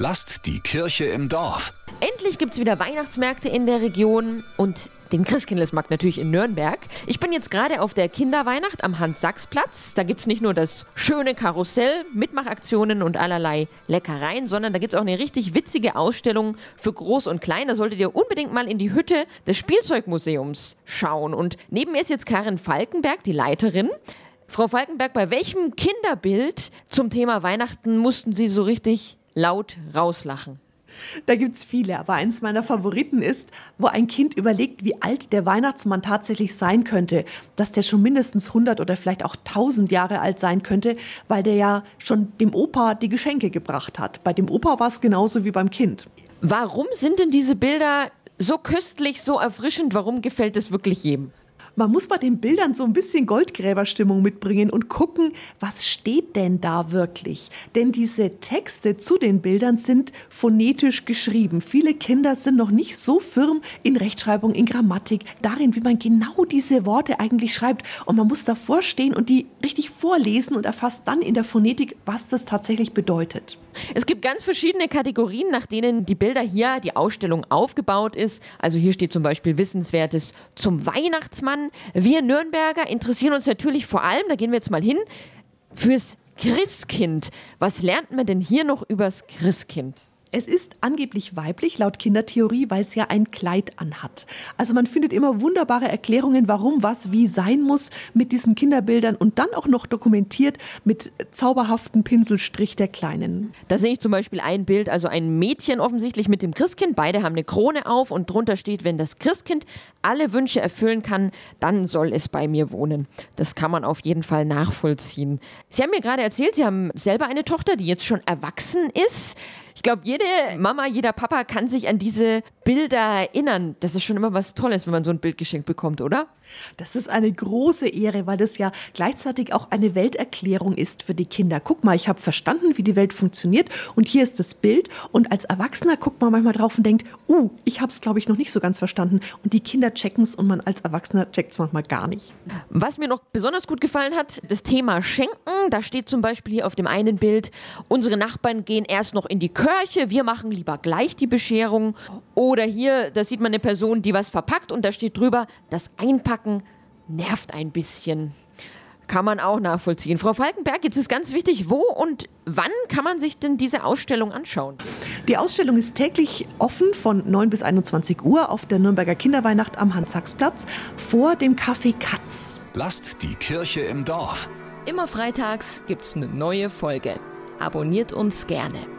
Lasst die Kirche im Dorf. Endlich gibt es wieder Weihnachtsmärkte in der Region und den Christkindlesmarkt natürlich in Nürnberg. Ich bin jetzt gerade auf der Kinderweihnacht am Hans-Sachs-Platz. Da gibt es nicht nur das schöne Karussell, Mitmachaktionen und allerlei Leckereien, sondern da gibt es auch eine richtig witzige Ausstellung für Groß und Klein. Da solltet ihr unbedingt mal in die Hütte des Spielzeugmuseums schauen. Und neben mir ist jetzt Karin Falkenberg, die Leiterin. Frau Falkenberg, bei welchem Kinderbild zum Thema Weihnachten mussten Sie so richtig laut rauslachen? Da gibt es viele, aber eins meiner Favoriten ist, wo ein Kind überlegt, wie alt der Weihnachtsmann tatsächlich sein könnte. Dass der schon mindestens 100 oder vielleicht auch 1000 Jahre alt sein könnte, weil der ja schon dem Opa die Geschenke gebracht hat. Bei dem Opa war es genauso wie beim Kind. Warum sind denn diese Bilder so köstlich, so erfrischend? Warum gefällt es wirklich jedem? Man muss bei den Bildern so ein bisschen Goldgräberstimmung mitbringen und gucken, was steht denn da wirklich? Denn diese Texte zu den Bildern sind phonetisch geschrieben. Viele Kinder sind noch nicht so firm in Rechtschreibung, in Grammatik, darin, wie man genau diese Worte eigentlich schreibt. Und man muss davor stehen und die richtig vorlesen und erfasst dann in der Phonetik, was das tatsächlich bedeutet. Es gibt ganz verschiedene Kategorien, nach denen die Bilder hier, die Ausstellung aufgebaut ist. Also hier steht zum Beispiel Wissenswertes zum Weihnachtsmann. Wir Nürnberger interessieren uns natürlich vor allem, da gehen wir jetzt mal hin, fürs Christkind. Was lernt man denn hier noch übers Christkind? Es ist angeblich weiblich laut Kindertheorie, weil es ja ein Kleid anhat. Also man findet immer wunderbare Erklärungen, warum was wie sein muss mit diesen Kinderbildern und dann auch noch dokumentiert mit zauberhaften Pinselstrich der Kleinen. Da sehe ich zum Beispiel ein Bild, also ein Mädchen offensichtlich mit dem Christkind. Beide haben eine Krone auf und drunter steht, wenn das Christkind alle Wünsche erfüllen kann, dann soll es bei mir wohnen. Das kann man auf jeden Fall nachvollziehen. Sie haben mir gerade erzählt, Sie haben selber eine Tochter, die jetzt schon erwachsen ist. Ich glaube, jede Mama, jeder Papa kann sich an diese Bilder erinnern. Das ist schon immer was Tolles, wenn man so ein Bild geschenkt bekommt, oder? Das ist eine große Ehre, weil das ja gleichzeitig auch eine Welterklärung ist für die Kinder. Guck mal, ich habe verstanden, wie die Welt funktioniert und hier ist das Bild. Und als Erwachsener guckt man manchmal drauf und denkt, uh, ich habe es, glaube ich, noch nicht so ganz verstanden. Und die Kinder checken es und man als Erwachsener checkt es manchmal gar nicht. Was mir noch besonders gut gefallen hat, das Thema Schenken. Da steht zum Beispiel hier auf dem einen Bild, unsere Nachbarn gehen erst noch in die Kirche, wir machen lieber gleich die Bescherung. Oder hier, da sieht man eine Person, die was verpackt und da steht drüber, das Einpacken nervt ein bisschen. Kann man auch nachvollziehen. Frau Falkenberg, jetzt ist ganz wichtig, wo und wann kann man sich denn diese Ausstellung anschauen? Die Ausstellung ist täglich offen von 9 bis 21 Uhr auf der Nürnberger Kinderweihnacht am Hans-Sachs-Platz vor dem Café Katz. Lasst die Kirche im Dorf. Immer freitags gibt's eine neue Folge. Abonniert uns gerne.